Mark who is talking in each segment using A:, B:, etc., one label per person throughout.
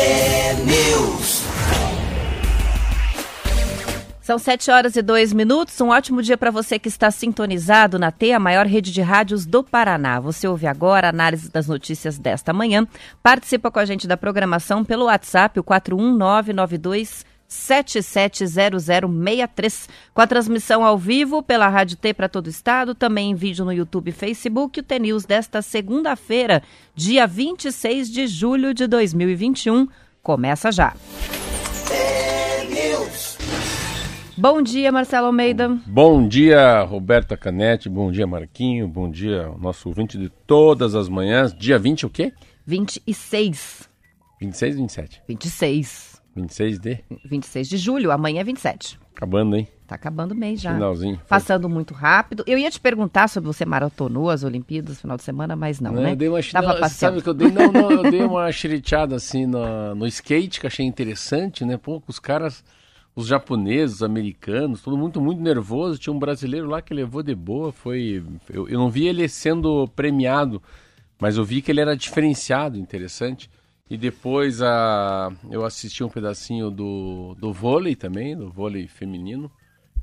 A: T-News.
B: São 7 horas e 2 minutos. Um ótimo dia para você que está sintonizado na T, a maior rede de rádios do Paraná. Você ouve agora a análise das notícias desta manhã. Participa com a gente da programação pelo WhatsApp, o 41992 770063, com a transmissão ao vivo pela Rádio T para todo o estado, também em vídeo no YouTube e Facebook, o T-News desta segunda-feira, dia 26 de julho de 2021, começa já. Bom dia, Marcelo Almeida.
C: Bom dia, Roberta Canete. Bom dia, Marquinho. Bom dia, nosso ouvinte de todas as manhãs. Dia 20 o quê?
B: 26.
C: 26 ou 27?
B: 26.
C: 26 de?
B: 26 de julho, amanhã é 27.
C: Acabando, hein?
B: Tá acabando o mês já.
C: Finalzinho.
B: Passando muito rápido. Eu ia te perguntar sobre você maratonou as Olimpíadas no final de semana, mas não,
C: Não,
B: né?
C: Eu dei uma,
B: Tava
C: não, sabe que eu dei, não, não, eu dei uma xeriteada assim no, no skate, que achei interessante, né? Pô, os caras, os japoneses, os americanos, todo muito, muito nervoso. Tinha um brasileiro lá que levou de boa, foi... Eu, eu não vi ele sendo premiado, mas eu vi que ele era diferenciado, interessante. E depois a, eu assisti um pedacinho do, do vôlei também, do vôlei feminino,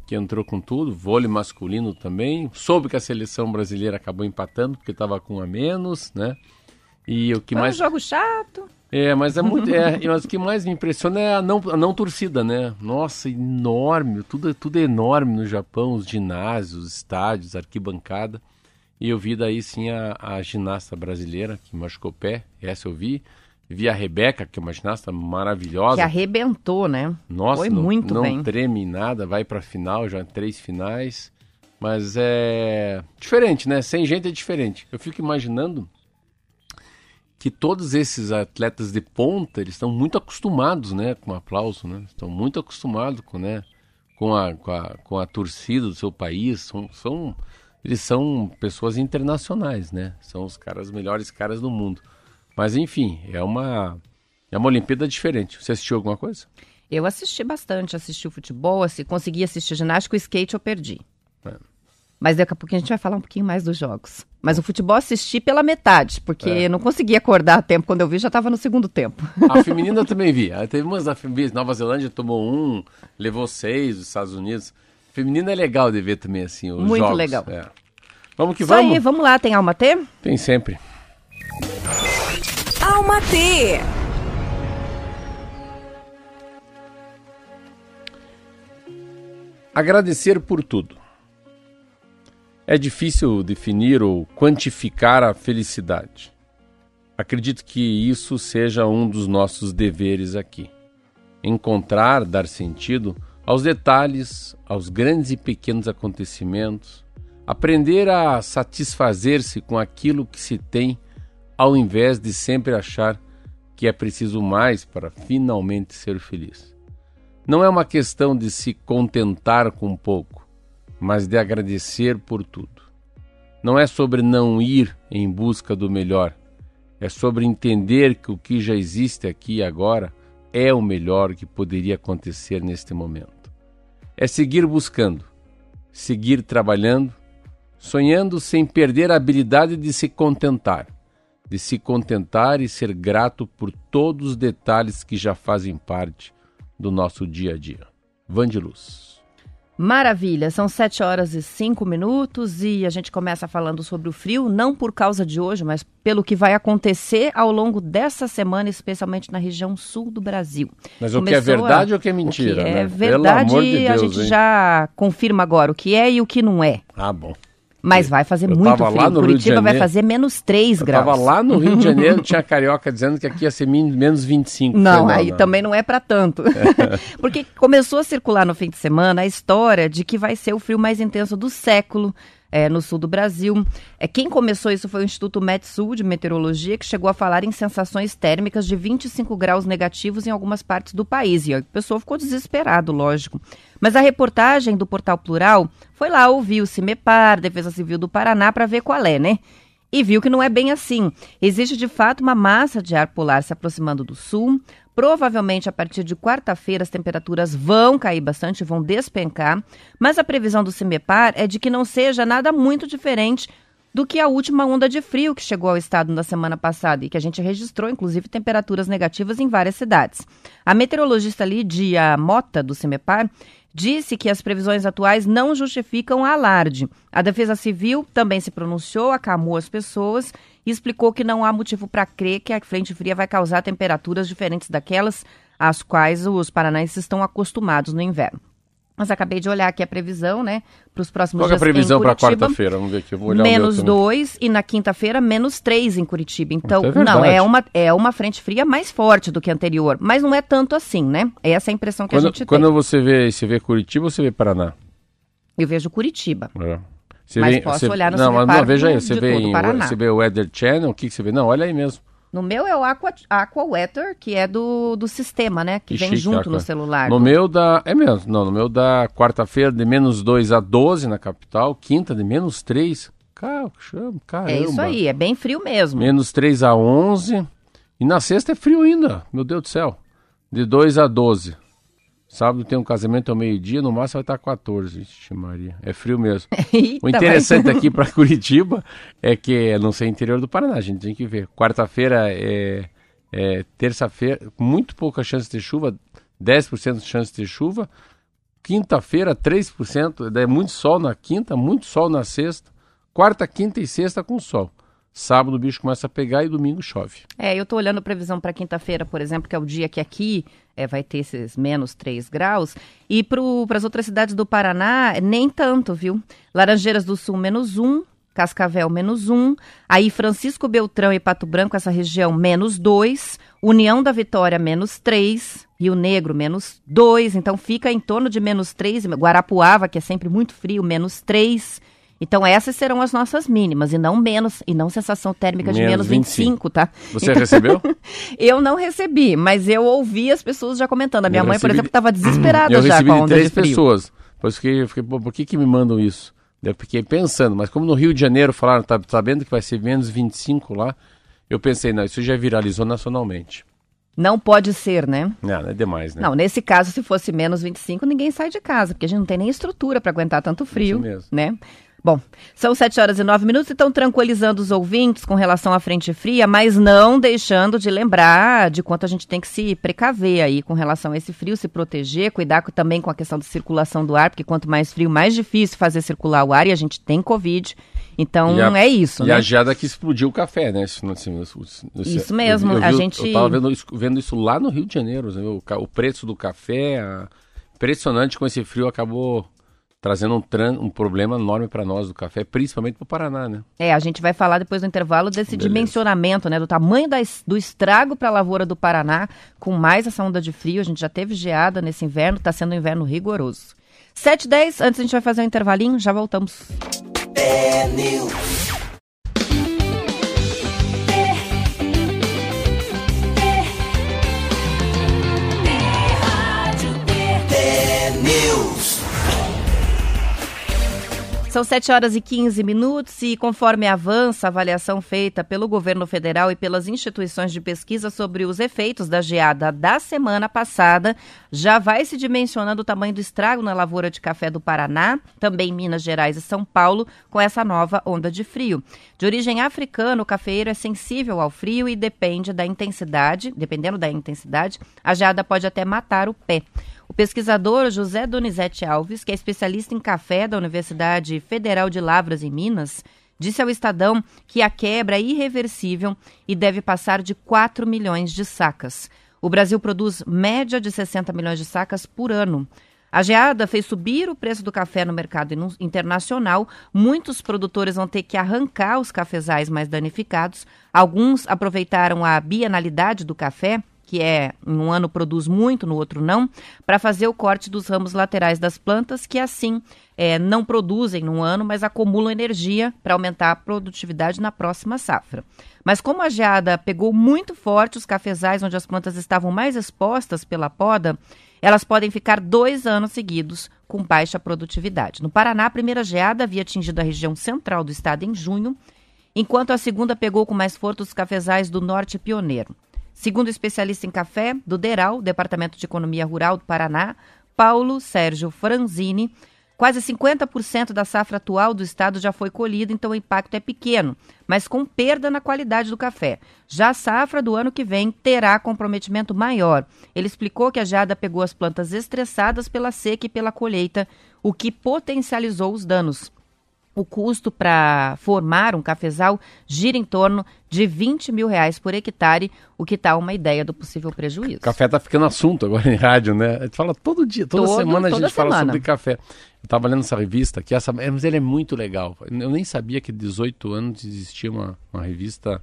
C: que entrou com tudo, vôlei masculino também. Soube que a seleção brasileira acabou empatando, porque estava com um a menos, né? E o que
B: Foi
C: mais.
B: um jogo chato.
C: É, mas é muito. É, mas o que mais me impressiona é a não, a não torcida, né? Nossa, enorme, tudo, tudo é enorme no Japão, os ginásios, os estádios, arquibancada. E eu vi daí sim a, a ginasta brasileira que machucou o pé, essa eu vi. Vi a Rebeca, que é uma ginasta maravilhosa.
B: Que arrebentou, né?
C: Nossa,
B: Foi
C: não,
B: muito
C: não
B: bem.
C: treme em nada, vai pra final, já três finais. Mas é diferente, né? Sem gente é diferente. Eu fico imaginando que todos esses atletas de ponta, eles estão muito acostumados, né, com aplauso, né? Estão muito acostumados com, né, com a, com a, com a torcida do seu país. São, são, eles são pessoas internacionais, né? São os caras, os melhores caras do mundo. Mas enfim, é uma é uma Olimpíada diferente. Você assistiu alguma coisa?
B: Eu assisti bastante, assisti o futebol, assi- consegui assistir ginástica, o skate eu perdi.
C: É.
B: Mas daqui a pouquinho a gente vai falar um pouquinho mais dos jogos. Mas o futebol assisti pela metade, porque
C: É.
B: não consegui acordar a tempo. Quando eu vi, já estava no segundo tempo.
C: A feminina eu também vi. Teve umas da Nova Zelândia tomou um, levou seis dos Estados Unidos. Feminina é legal de ver também assim os
B: Muito
C: jogos.
B: legal.
C: É. Vamos que
B: Isso
C: vamos.
B: aí, vamos lá. Tem alma T?
C: Tem sempre.
A: Alma T.
C: Agradecer por tudo. É difícil definir ou quantificar a felicidade. Acredito que isso seja um dos nossos deveres aqui. Encontrar, dar sentido aos detalhes, aos grandes e pequenos acontecimentos, aprender a satisfazer-se com aquilo que se tem, ao invés de sempre achar que é preciso mais para finalmente ser feliz. Não é uma questão de se contentar com pouco, mas de agradecer por tudo. Não é sobre não ir em busca do melhor, é sobre entender que o que já existe aqui e agora é o melhor que poderia acontecer neste momento. É seguir buscando, seguir trabalhando, sonhando sem perder a habilidade de se contentar, de se contentar e ser grato por todos os detalhes que já fazem parte do nosso dia a dia. Van de Luz.
B: Maravilha, são 7 horas e 5 minutos e a gente começa falando sobre o frio, não por causa de hoje, mas pelo que vai acontecer ao longo dessa semana, especialmente na região sul do Brasil.
C: Mas o que é
B: Começou a-
C: verdade ou o que é mentira?
B: O que é
C: né?
B: verdade,
C: de Deus,
B: a gente
C: hein?
B: já confirma agora o que é e o que não é.
C: Ah, bom.
B: Mas vai fazer
C: Eu
B: muito frio.
C: lá no
B: Curitiba vai fazer menos 3
C: Eu
B: graus.
C: tava lá no Rio de Janeiro, tinha carioca dizendo que aqui ia ser menos 25.
B: Não,
C: Falei,
B: aí também não é para tanto. Porque começou a circular no fim de semana a história de que vai ser o frio mais intenso do século. É, no sul do Brasil. É, quem começou isso foi o Instituto Metsul de Meteorologia, que chegou a falar em sensações térmicas de 25 graus negativos em algumas partes do país. E a pessoa ficou desesperado, lógico. Mas a reportagem do Portal Plural foi lá ouvir o CIMEPAR, Defesa Civil do Paraná, para ver qual é, né? E viu que não é bem assim. Existe de fato uma massa de ar polar se aproximando do sul. Provavelmente a partir de quarta-feira as temperaturas vão cair bastante, vão despencar, mas a previsão do CIMEPAR é de que não seja nada muito diferente do que a última onda de frio que chegou ao estado na semana passada e que a gente registrou, inclusive, temperaturas negativas em várias cidades. A meteorologista Lídia Mota, do CIMEPAR, disse que as previsões atuais não justificam alarde. A Defesa Civil também se pronunciou, acalmou as pessoas e explicou que não há motivo para crer que a frente fria vai causar temperaturas diferentes daquelas às quais os paranaenses estão acostumados no inverno. Mas acabei de olhar aqui a previsão, né? Para os próximos
C: Qual é
B: dias.
C: a previsão para quarta-feira? Vamos ver aqui. Vou olhar
B: Menos
C: também.
B: 2 e na quinta-feira menos 3 em Curitiba. Então,
C: é
B: não, é uma, é uma frente fria mais forte do que a anterior. Mas não é tanto assim, né? Essa é a impressão que a
C: Quando,
B: gente
C: quando
B: tem.
C: você vê, você vê Curitiba ou você vê Paraná?
B: Eu vejo Curitiba.
C: É. Você
B: Mas
C: vê-
B: posso
C: você-
B: olhar no
C: Não, mas não, veja aí. Você vê, em, você vê o Weather Channel, o que, que você vê? Não, olha aí mesmo.
B: No meu é o Aqua, Aqua Weather, que é do, do sistema, né? Que,
C: Que
B: vem
C: chique,
B: junto
C: Aqua.
B: no celular.
C: No
B: do-
C: meu da. É mesmo, não, no meu da quarta-feira de menos 2 a 12 na capital, quinta de menos 3. Caramba, caramba.
B: É isso aí, é bem frio mesmo.
C: Menos 3 a 11. E na sexta é frio ainda, meu Deus do céu. De 2 a 12. Sábado tem um casamento ao meio-dia, no máximo vai estar 14. Ixi, Maria. É frio mesmo.
B: Eita,
C: O interessante aqui para Curitiba é que não sei interior do Paraná, a gente tem que ver. Quarta-feira é, é terça-feira, muito pouca chance de chuva, 10% de chance de chuva. Quinta-feira, 3%, é muito sol na quinta, muito sol na sexta. Quarta, quinta e sexta com sol. Sábado o bicho começa a pegar e domingo chove.
B: É, eu tô olhando a previsão para quinta-feira, por exemplo, que é o dia que aqui é, vai ter esses menos 3 graus. E para as outras cidades do Paraná, nem tanto, viu? Laranjeiras do Sul, menos 1. Cascavel, menos 1. Aí Francisco Beltrão e Pato Branco, essa região, menos 2. União da Vitória, menos 3. Rio Negro, menos 2. Então fica em torno de menos 3. Guarapuava, que é sempre muito frio, menos 3. Então essas serão as nossas mínimas, e não menos, e não sensação térmica de
C: Menos
B: menos 25, tá?
C: Você recebeu?
B: Eu não recebi, mas eu ouvi as pessoas já comentando. A minha
C: Eu
B: mãe, por exemplo, estava desesperada
C: Eu
B: já
C: recebi
B: com a onda
C: três pessoas. Por isso que eu fiquei, por que, que me mandam isso? Eu fiquei pensando, mas como no Rio de Janeiro falaram, tá sabendo que vai ser menos 25 lá, eu pensei, não, isso já viralizou nacionalmente.
B: Não pode ser, né?
C: Não, não é demais, né?
B: Não, nesse caso, se fosse menos 25, ninguém sai de casa, porque a gente não tem nem estrutura para aguentar tanto frio,
C: Isso mesmo.
B: né? Bom, são 7 horas e 9 minutos e estão tranquilizando os ouvintes com relação à frente fria, mas não deixando de lembrar de quanto a gente tem que se precaver aí com relação a esse frio, se proteger, cuidar também com a questão da circulação do ar, porque quanto mais frio, mais difícil fazer circular o ar e a gente tem Covid. Então
C: a-
B: é isso,
C: E
B: né?
C: a geada que explodiu o café, né? Isso, assim, isso- isso-
B: Isso mesmo,
C: eu, eu
B: a
C: vi-
B: gente-
C: Eu tava vendo isso, vendo isso lá no Rio de Janeiro, né? o, o preço do café, a- impressionante com esse frio, acabou trazendo um, tran- um problema enorme para nós do café, principalmente para o Paraná, né?
B: É, a gente vai falar depois do intervalo desse
C: Beleza.
B: dimensionamento, né, do tamanho da do estrago para a lavoura do Paraná, com mais essa onda de frio. A gente já teve geada nesse inverno, está sendo um inverno rigoroso. 7 e 10, antes a gente vai fazer um intervalinho, já voltamos. São 7 horas e 15 minutos e, conforme avança a avaliação feita pelo governo federal e pelas instituições de pesquisa sobre os efeitos da geada da semana passada, já vai se dimensionando o tamanho do estrago na lavoura de café do Paraná, também Minas Gerais e São Paulo, com essa nova onda de frio. De origem africana, o cafeeiro é sensível ao frio e depende da intensidade, dependendo da intensidade, a geada pode até matar o pé. O pesquisador José Donizete Alves, que é especialista em café da Universidade Federal de Lavras em Minas, disse ao Estadão que a quebra é irreversível e deve passar de 4 milhões de sacas. O Brasil produz média de 60 milhões de sacas por ano. A geada fez subir o preço do café no mercado internacional. Muitos produtores vão ter que arrancar os cafezais mais danificados. Alguns aproveitaram a bienalidade do café que é em um ano produz muito, no outro não, para fazer o corte dos ramos laterais das plantas, que assim é, não produzem num ano, mas acumulam energia para aumentar a produtividade na próxima safra. Mas como a geada pegou muito forte os cafezais onde as plantas estavam mais expostas pela poda, elas podem ficar dois anos seguidos com baixa produtividade. No Paraná, a primeira geada havia atingido a região central do estado em junho, enquanto a segunda pegou com mais força os cafezais do norte pioneiro. Segundo o especialista em café do DERAL, Departamento de Economia Rural do Paraná, Paulo Sérgio Franzini, Quase 50% da safra atual do estado já foi colhida, então o impacto é pequeno, mas com perda na qualidade do café. Já a safra do ano que vem terá comprometimento maior. Ele explicou que a geada pegou as plantas estressadas pela seca e pela colheita, o que potencializou os danos o custo para formar um cafezal gira em torno de 20 mil reais por hectare, o que dá uma ideia do possível prejuízo.
C: Café está ficando assunto agora em rádio, né? A gente fala todo dia, toda todo, semana a gente semana. fala sobre café. Eu estava lendo essa revista aqui, essa, mas ele é muito legal. Eu nem sabia que 18 anos existia uma, uma revista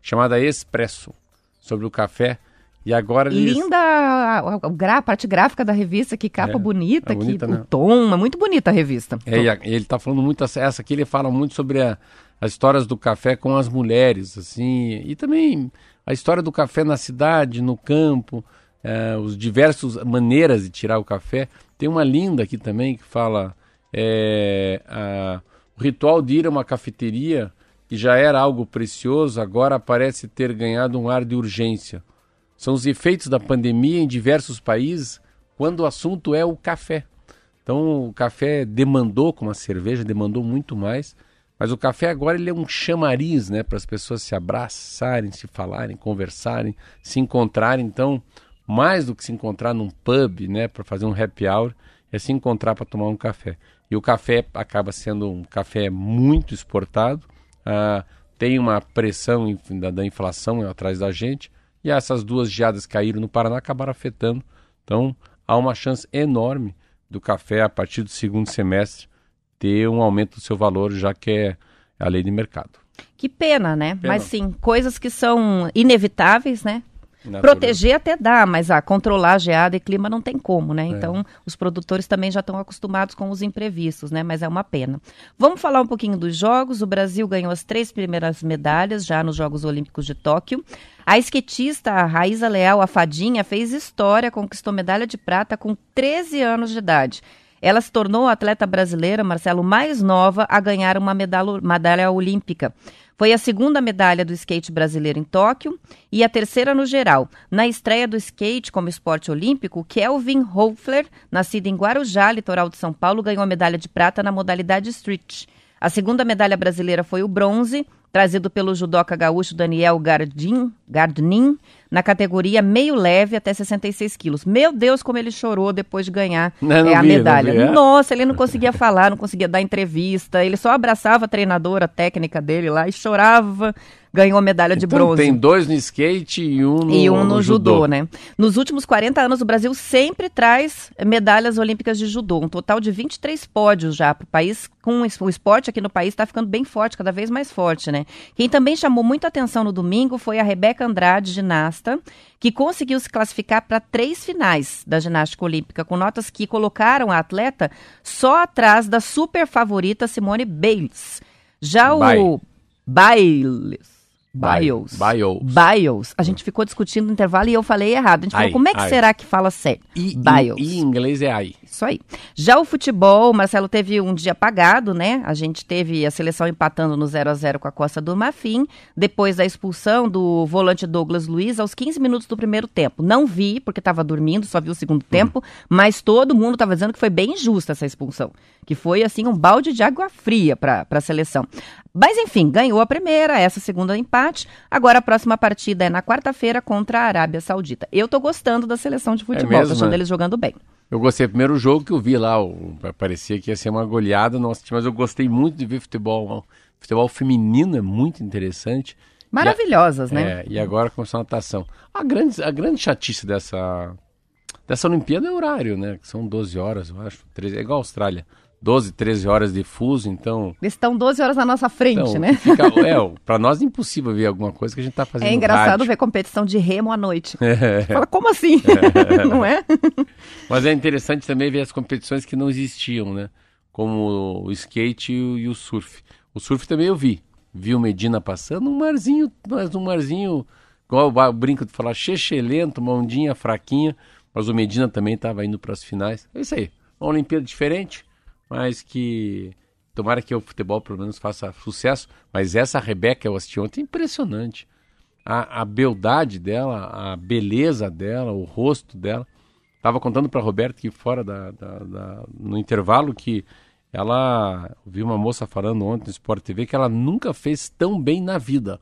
C: chamada Expresso sobre o café. E agora
B: eles... Linda a, a, a, a, parte gráfica da revista, que capa é, bonita, é bonita que, né? o tom, é muito bonita a revista.
C: É, e ele está falando muito, essa aqui ele fala muito sobre as histórias do café com as mulheres, assim, e também a história do café na cidade, no campo, é, os diversos maneiras de tirar o café. Tem uma linda aqui também que fala é, a, o ritual de ir a uma cafeteria, que já era algo precioso, agora parece ter ganhado um ar de urgência são os efeitos da pandemia em diversos países quando o assunto é o café. Então o café demandou, como a cerveja demandou muito mais, mas o café agora ele é um chamariz, né, para as pessoas se abraçarem, se falarem, conversarem, se encontrarem. Então, mais do que se encontrar num pub, né, para fazer um happy hour, é se encontrar para tomar um café. E o café acaba sendo um café muito exportado, ah, tem uma pressão da, da inflação atrás da gente, e essas duas geadas caíram no Paraná acabaram afetando. Então, há uma chance enorme do café, a partir do segundo semestre, ter um aumento do seu valor, já que é a lei de mercado.
B: Que pena, né? Pena. Mas sim, coisas que são inevitáveis, né? Proteger até dá, mas ah, controlar geada e clima não tem como, né? É. Então, os produtores também já estão acostumados com os imprevistos, né? Mas é uma pena. Vamos falar um pouquinho dos Jogos. O Brasil ganhou as três primeiras medalhas já nos Jogos Olímpicos de Tóquio. A esquetista a Raíza Leal, a Fadinha, fez história, conquistou medalha de prata com 13 anos de idade. Ela se tornou a atleta brasileira, Marcelo, mais nova a ganhar uma medalha, medalha olímpica. Foi a segunda medalha do skate brasileiro em Tóquio e a terceira no geral. Na estreia do skate como esporte olímpico, Kelvin Hoefler, nascido em Guarujá, litoral de São Paulo, ganhou a medalha de prata na modalidade street. A segunda medalha brasileira foi o bronze, trazido pelo judoca gaúcho Daniel Gardin, Gardnin, na categoria meio leve até 66 quilos. Meu Deus, como ele chorou depois de ganhar não, não é, a vi, medalha. Vi, é? Nossa, ele não conseguia falar, não conseguia dar entrevista, ele só abraçava a treinadora técnica dele lá e chorava ganhou a medalha de
C: então,
B: bronze.
C: Tem dois no skate e um no,
B: e um no,
C: no
B: judô, judô, né? Nos últimos 40 anos, o Brasil sempre traz medalhas olímpicas de judô, um total de 23 pódios já para o país. Com o esporte aqui no país está ficando bem forte, cada vez mais forte, né? Quem também chamou muita atenção no domingo foi a Rebeca Andrade, ginasta, que conseguiu se classificar para três finais da ginástica olímpica, com notas que colocaram a atleta só atrás da super favorita Simone Biles. Já o Biles Bios.
C: Bios.
B: Bios. A gente ficou discutindo no intervalo e eu falei errado. A gente falou, como é que ai. será que fala certo?
C: I, Bios. E em inglês é ai.
B: Isso aí. Já o futebol, o Marcelo teve um dia apagado, né? A gente teve a seleção empatando no 0 a 0 com a Costa do Marfim, depois da expulsão do volante Douglas Luiz aos 15 minutos do primeiro tempo. Não vi, porque estava dormindo, só vi o segundo tempo, uhum. mas todo mundo estava dizendo que foi bem injusta essa expulsão. Que foi, assim, um balde de água fria para a seleção. Mas, enfim, ganhou a primeira, essa segunda empate. Agora a próxima partida é na quarta-feira contra a Arábia Saudita. Eu tô gostando da seleção de futebol, é mesmo, tô achando né? eles jogando bem.
C: Eu gostei. do primeiro jogo que eu vi lá, o, parecia que ia ser uma goleada nossa, mas eu gostei muito de ver futebol. Futebol feminino é muito interessante.
B: Maravilhosas,
C: a,
B: né?
C: É, e agora começou a natação. A grande, a grande chatice dessa, dessa Olimpíada é o horário, né? Que são 12 horas, eu acho. 13, é igual a Austrália. 12, 13 horas de fuso, então.
B: Eles estão 12 horas na nossa frente,
C: então,
B: né?
C: Fica, é, para nós é impossível ver alguma coisa que a gente está fazendo.
B: É engraçado
C: rádio.
B: ver competição de remo à noite.
C: É.
B: Fala, como assim? não é?
C: Mas é interessante também ver as competições que não existiam, né? Como o skate e o, surf. O surf também eu vi. Vi o Medina passando, um marzinho, mas um marzinho, igual o brinco de falar, lento, uma ondinha fraquinha, mas o Medina também estava indo para as finais. É isso aí. Uma Olimpíada diferente, mas que tomara que o futebol pelo menos faça sucesso. Mas essa Rebeca eu assisti ontem, impressionante. A, a beldade dela, a beleza dela, o rosto dela. Tava contando para Roberto que fora da, da, da, no intervalo que ela vi uma moça falando ontem no Sport TV que ela nunca fez tão bem na vida.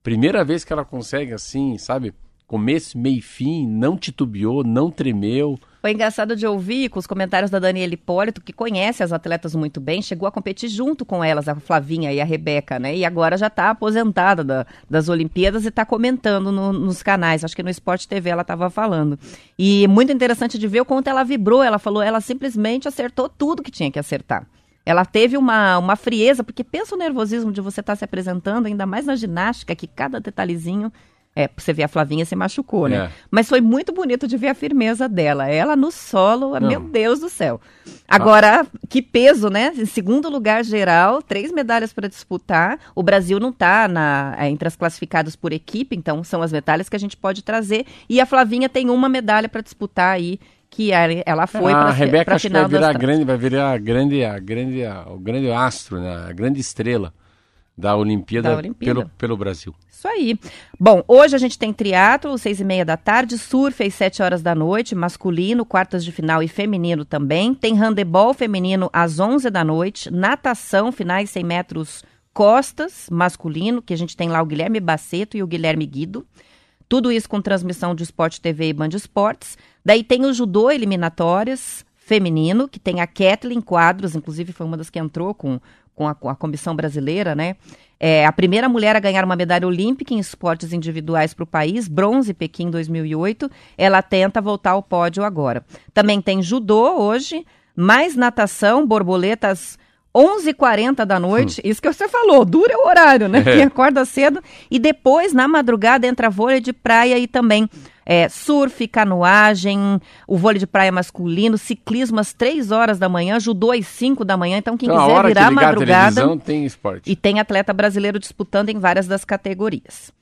C: Primeira vez que ela consegue assim, sabe? Começo, meio e fim, não titubeou, não tremeu.
B: Foi engraçado de ouvir com os comentários da Daniela Hipólito, que conhece as atletas muito bem, chegou a competir junto com elas, a Flavinha e a Rebeca, né? E agora já está aposentada da, das Olimpíadas e está comentando no, nos canais. Acho que no Esporte TV ela estava falando. E muito interessante de ver o quanto ela vibrou. Ela falou, ela simplesmente acertou tudo que tinha que acertar. Ela teve uma, uma frieza, porque pensa o nervosismo de você estar tá se apresentando, ainda mais na ginástica, que cada detalhezinho é, você vê a Flavinha se machucou, né? É. Mas foi muito bonito de ver a firmeza dela. Ela no solo, Não. meu Deus do céu. Agora, ah. que peso, né? Em segundo lugar geral, três medalhas para disputar. O Brasil não está é, entre as classificadas por equipe, então são as medalhas que a gente pode trazer. E a Flavinha tem uma medalha para disputar aí que ela foi para a
C: Rebeca acho que vai virar grande, vai virar grande, a grande, a, o grande astro, né? A grande estrela da Olimpíada, da Olimpíada. Pelo, pelo Brasil.
B: Isso aí. Bom, hoje a gente tem triatlo, seis e meia da tarde, surf às sete horas da noite, masculino, quartas de final e feminino também. Tem handebol feminino às onze da noite, natação, finais 100 metros costas, masculino, que a gente tem lá o Guilherme Baceto e o Guilherme Guido. Tudo isso com transmissão de Esporte TV e Band Esportes. Daí tem o judô eliminatórias feminino, que tem a Kathleen Quadros, inclusive foi uma das que entrou com com a, com a comissão brasileira, né? É a primeira mulher a ganhar uma medalha olímpica em esportes individuais para o país, bronze Pequim 2008. Ela tenta voltar ao pódio agora. Também tem judô hoje, mais natação, borboletas 11h40 da noite, hum. isso que você falou, dura o horário, né? É. Quem acorda cedo. E depois, na madrugada, entra vôlei de praia e também é, surf, canoagem, o vôlei de praia masculino, ciclismo às 3 horas da manhã, judô às 5 da manhã. Então, quem então, quiser virar que madrugada.
C: tem esporte.
B: E tem atleta brasileiro disputando em várias das categorias.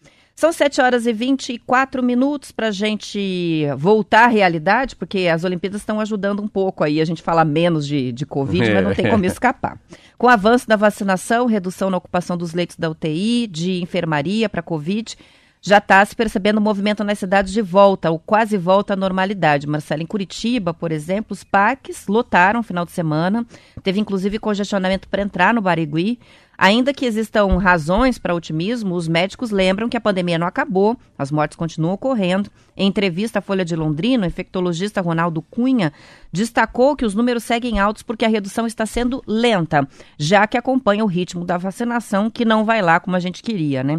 B: São 7 horas e 24 minutos para a gente voltar à realidade, porque as Olimpíadas estão ajudando um pouco aí. A gente fala menos de, de Covid, é. mas não tem como escapar. Com o avanço da vacinação, redução na ocupação dos leitos da UTI, de enfermaria para Covid, já está se percebendo movimento nas cidades de volta, ou quase volta à normalidade. Marcelo, em Curitiba, por exemplo, os parques lotaram no final de semana. Teve inclusive congestionamento para entrar no Barigui. Ainda que existam razões para otimismo, os médicos lembram que a pandemia não acabou, as mortes continuam ocorrendo. Em entrevista à Folha de Londrina, o infectologista Ronaldo Cunha destacou que os números seguem altos porque a redução está sendo lenta, já que acompanha o ritmo da vacinação, que não vai lá como a gente queria, né?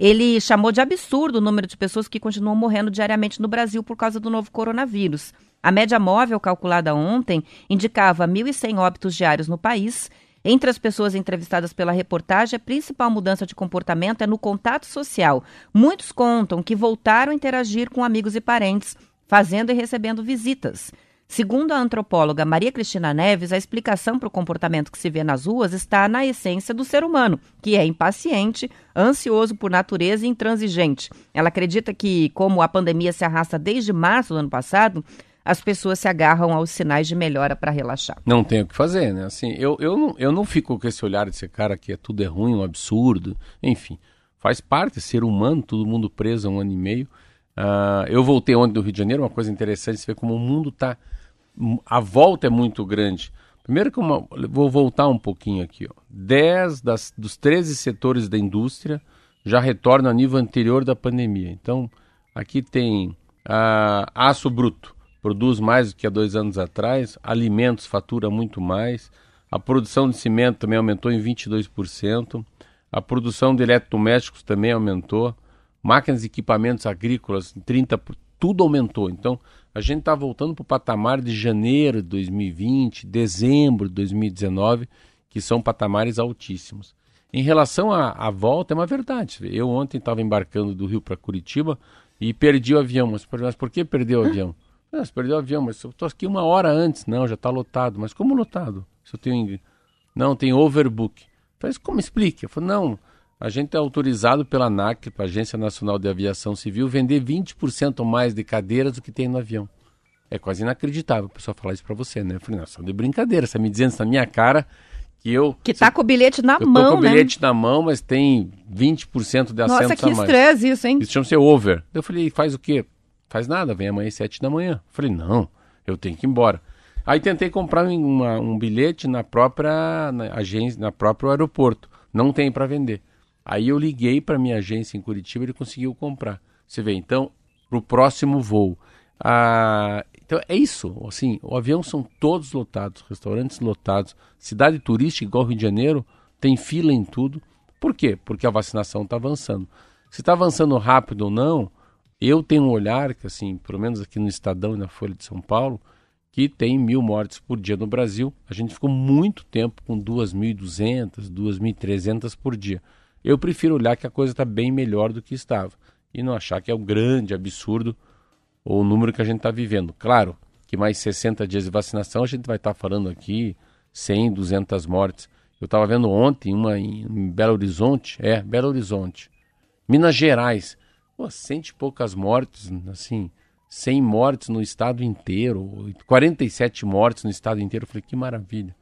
B: Ele chamou de absurdo o número de pessoas que continuam morrendo diariamente no Brasil por causa do novo coronavírus. A média móvel calculada ontem indicava 1.100 óbitos diários no país. Entre as pessoas entrevistadas pela reportagem, a principal mudança de comportamento é no contato social. Muitos contam que voltaram a interagir com amigos e parentes, fazendo e recebendo visitas. Segundo a antropóloga Maria Cristina Neves, a explicação para o comportamento que se vê nas ruas está na essência do ser humano, que é impaciente, ansioso por natureza e intransigente. Ela acredita que, como a pandemia se arrasta desde março do ano passado, as pessoas se agarram aos sinais de melhora para relaxar.
C: Não tem o que fazer, né? Assim, eu, eu, não, eu não fico com esse olhar desse cara que é tudo é ruim, um absurdo, enfim. Faz parte, ser humano, todo mundo preso há um ano e meio. Uh, eu voltei ontem do Rio de Janeiro, uma coisa interessante, você vê como o mundo está a volta é muito grande. Primeiro que uma, vou voltar um pouquinho aqui. Ó. 10 das, dos 13 setores da indústria já retornam a nível anterior da pandemia. Então, aqui tem ah, aço bruto, produz mais do que há dois anos atrás, alimentos fatura muito mais, a produção de cimento também aumentou em 22%, a produção de eletrodomésticos também aumentou, máquinas e equipamentos agrícolas em 30%, tudo aumentou. Então, a gente está voltando para o patamar de janeiro de 2020, dezembro de 2019, que são patamares altíssimos. Em relação à, à volta, é uma verdade. Eu ontem estava embarcando do Rio para Curitiba e perdi o avião. Mas, mas por que perdeu o avião? Ah, você perdeu o avião, mas eu estou aqui uma hora antes. Não, já está lotado. Mas como lotado? Se eu tenho... Não, tem overbook. Falei, como explique? Eu falei, não, a gente é autorizado pela ANAC, a Agência Nacional de Aviação Civil, vender 20% mais de cadeiras do que tem no avião. É quase inacreditável a pessoa falar isso para você, né? Eu falei, nossa, de brincadeira, você tá me dizendo isso na minha cara que eu...
B: Que tá com o bilhete na
C: eu
B: mão,
C: tô com o
B: né?
C: bilhete na mão, mas tem 20% de assentos
B: Nossa, que
C: a mais.
B: estresse isso, hein?
C: Isso chama-se over. Eu falei, faz o quê? Faz nada, vem amanhã às 7 da manhã. Eu falei, não, eu tenho que ir embora. Aí tentei comprar uma- um bilhete na própria na agência, na próprio aeroporto. Não tem para vender. Aí eu liguei para minha agência em Curitiba ele conseguiu comprar. Você vê, então, para o próximo voo. Ah, então é isso, assim, o avião são todos lotados, restaurantes lotados, cidade turística igual Rio de Janeiro, tem fila em tudo. Por quê? Porque a vacinação está avançando. Se está avançando rápido ou não, eu tenho um olhar que, assim, pelo menos aqui no Estadão e na Folha de São Paulo, que tem mil mortes por dia no Brasil. A gente ficou muito tempo com 2.200, 2.300 por dia. Eu prefiro olhar que a coisa está bem melhor do que estava e não achar que é um grande absurdo o número que a gente está vivendo. Claro que mais 60 dias de vacinação a gente vai estar falando aqui 100, 200 mortes. Eu estava vendo ontem uma em, em Belo Horizonte, é, Belo Horizonte, Minas Gerais, pô, cento e poucas mortes, assim, 100 mortes no estado inteiro, 47 mortes no estado inteiro. Eu falei, que maravilha.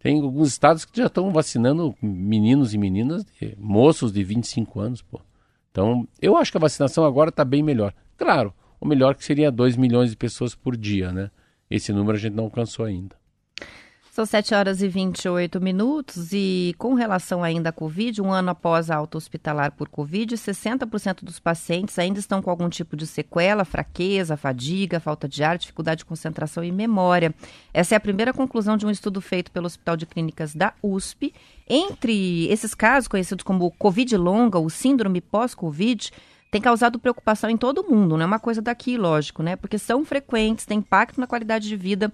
C: Tem alguns estados que já estão vacinando meninos e meninas, de- moços de 25 anos, pô. Então, eu acho que a vacinação agora está bem melhor. Claro, o melhor que seria 2 milhões de pessoas por dia, né? Esse número a gente não alcançou ainda.
B: São 7 horas e 28 minutos e com relação ainda à Covid, um ano após a alta hospitalar por Covid, 60% dos pacientes ainda estão com algum tipo de sequela, fraqueza, fadiga, falta de ar, dificuldade de concentração e memória. Essa é a primeira conclusão de um estudo feito pelo Hospital de Clínicas da USP. Entre esses casos, conhecidos como Covid longa, o síndrome pós-Covid, tem causado preocupação em todo mundo, não é uma coisa daqui, lógico, né? Porque são frequentes, têm impacto na qualidade de vida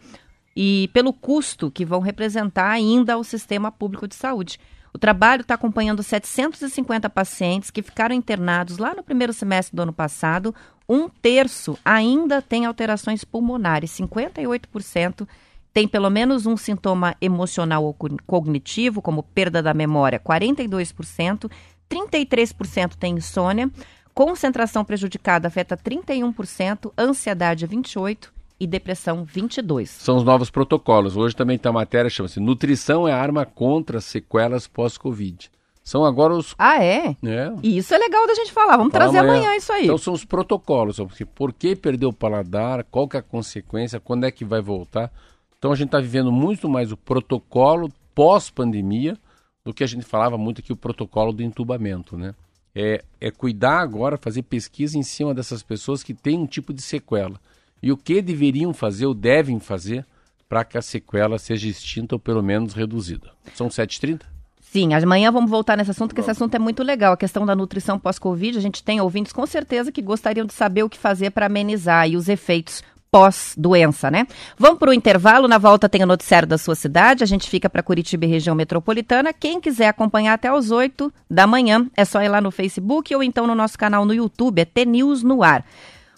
B: e pelo custo que vão representar ainda ao sistema público de saúde. O trabalho está acompanhando 750 pacientes que ficaram internados lá no primeiro semestre do ano passado. Um terço ainda tem alterações pulmonares, 58% tem pelo menos um sintoma emocional ou co- cognitivo, como perda da memória, 42%, 33% tem insônia, concentração prejudicada afeta 31%, ansiedade 28% e depressão 22%.
C: São os novos protocolos. Hoje também tem a matéria chama-se Nutrição é arma contra sequelas pós-Covid. São agora os.
B: Ah, é?
C: É,
B: E isso é legal da gente falar. Vamos
C: Fala
B: trazer amanhã.
C: amanhã.
B: isso aí.
C: Então são os protocolos. Porque por que perdeu o paladar? Qual que é a consequência? Quando é que vai voltar? Então a gente está vivendo muito mais o protocolo pós-pandemia do que a gente falava muito aqui o protocolo do entubamento, né? É, é cuidar agora, fazer pesquisa em cima dessas pessoas que têm um tipo de sequela. E o que deveriam fazer ou devem fazer para que a sequela seja extinta ou pelo menos reduzida. São 7h30?
B: Sim, amanhã vamos voltar nesse assunto, porque esse assunto é muito legal. A questão da nutrição pós-Covid, a gente tem ouvintes com certeza que gostariam de saber o que fazer para amenizar aí os efeitos pós-doença, né? Vamos para o intervalo, na volta tem o noticiário da sua cidade, a gente fica para Curitiba e região metropolitana. Quem quiser acompanhar até às 8 da manhã, é só ir lá no Facebook ou então no nosso canal no YouTube, é T-News no ar.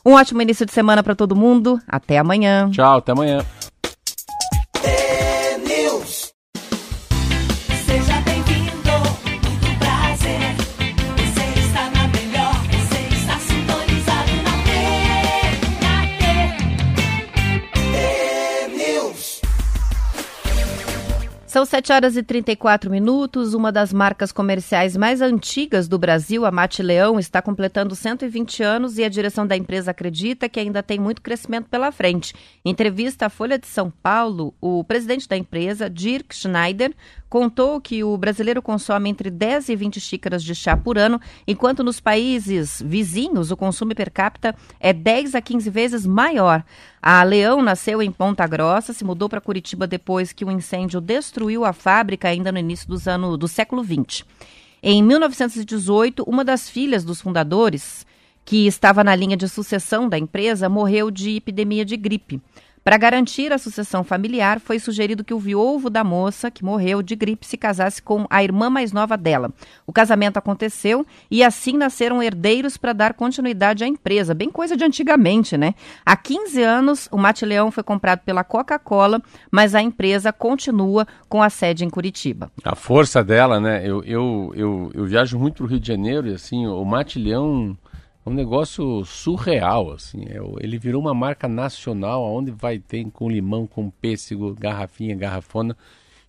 B: Um ótimo início de semana para todo mundo, até amanhã.
C: Tchau, até amanhã.
B: São 7 horas e 34 minutos. Uma das marcas comerciais mais antigas do Brasil, a Mate Leão, está completando 120 anos e a direção da empresa acredita que ainda tem muito crescimento pela frente. Em entrevista à Folha de São Paulo, o presidente da empresa, Dirk Schneider, contou que o brasileiro consome entre 10 e 20 xícaras de chá por ano, enquanto nos países vizinhos o consumo per capita é 10 a 15 vezes maior. A Leão nasceu em Ponta Grossa, se mudou para Curitiba depois que um incêndio destruiu a fábrica ainda no início dos anos do século XX. Em 1918, uma das filhas dos fundadores, que estava na linha de sucessão da empresa, morreu de epidemia de gripe. Para garantir a sucessão familiar, foi sugerido que o viúvo da moça, que morreu de gripe, se casasse com a irmã mais nova dela. O casamento aconteceu e assim nasceram herdeiros para dar continuidade à empresa, bem coisa de antigamente, né? Há 15 anos, o Mate Leão foi comprado pela Coca-Cola, mas a empresa continua com a sede em Curitiba.
C: A força dela, né? Eu, eu, eu, eu viajo muito para o Rio de Janeiro e assim, o Mate Leão um negócio surreal, assim. É, ele virou uma marca nacional, onde vai ter com limão, com pêssego, garrafinha, garrafona.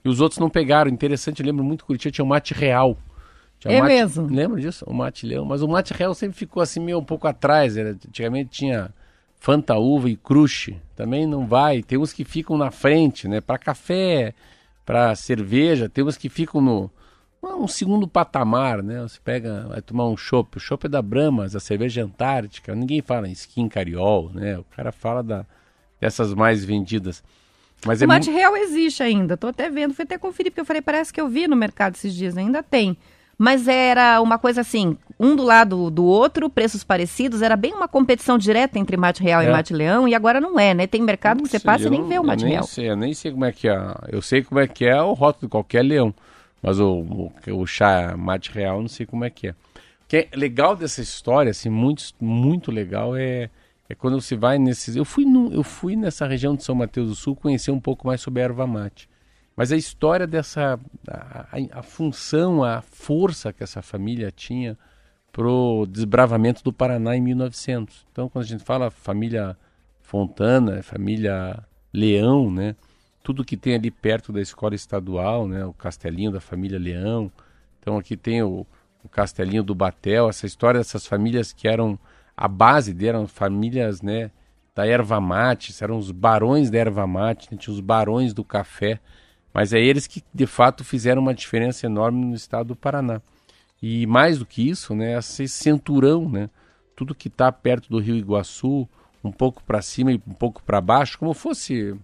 C: E os outros não pegaram. Interessante, eu lembro muito que Curitiba tinha o mate real. Tinha
B: é
C: mate,
B: mesmo?
C: Lembra disso? O mate leão. Mas o mate real sempre ficou assim meio um pouco atrás. Era, antigamente tinha Fanta Uva e Crush. Também não vai. Tem uns que ficam na frente, né? Para café, para cerveja. Tem uns que ficam no, um segundo patamar, né? Você pega, vai tomar um chopp, o chopp é da Brahma, a cerveja antártica, ninguém fala em skin cariol, né? O cara fala da, dessas mais vendidas. Mas
B: o
C: é
B: mate real existe ainda, tô até vendo, fui até conferir, porque eu falei, parece que eu vi no mercado esses dias, ainda tem. Mas era uma coisa assim, um do lado do outro, preços parecidos, era bem uma competição direta entre mate real e
C: É.
B: mate leão, e agora não é, né? Tem mercado
C: não
B: que você
C: sei,
B: passa e nem
C: não-
B: vê o mate
C: eu nem
B: real.
C: Sei, eu nem sei como é que é. Eu sei como é que é o rótulo de qualquer leão. Mas o, o, o chá mate real, não sei como é que é. O que é legal dessa história, assim, muito, muito legal, é, é quando você vai nesses. Eu fui, no, eu fui nessa região de São Mateus do Sul conhecer um pouco mais sobre a erva mate. Mas a história dessa. A, a- a função, a força que essa família tinha pro desbravamento do Paraná em 1900. Então, quando a gente fala família Fontana, família Leão, né? Tudo que tem ali perto da escola estadual, né? O castelinho da família Leão. Então, aqui tem o, o castelinho do Batel, essa história dessas famílias que eram a base dele, eram famílias, né? Da erva mate, eram os barões da erva mate, né, tinha os barões do café. Mas é eles que, de fato, fizeram uma diferença enorme no estado do Paraná. E mais do que isso, né, esse cinturão, né, tudo que está perto do Rio Iguaçu, um pouco para cima e um pouco para baixo, como fosse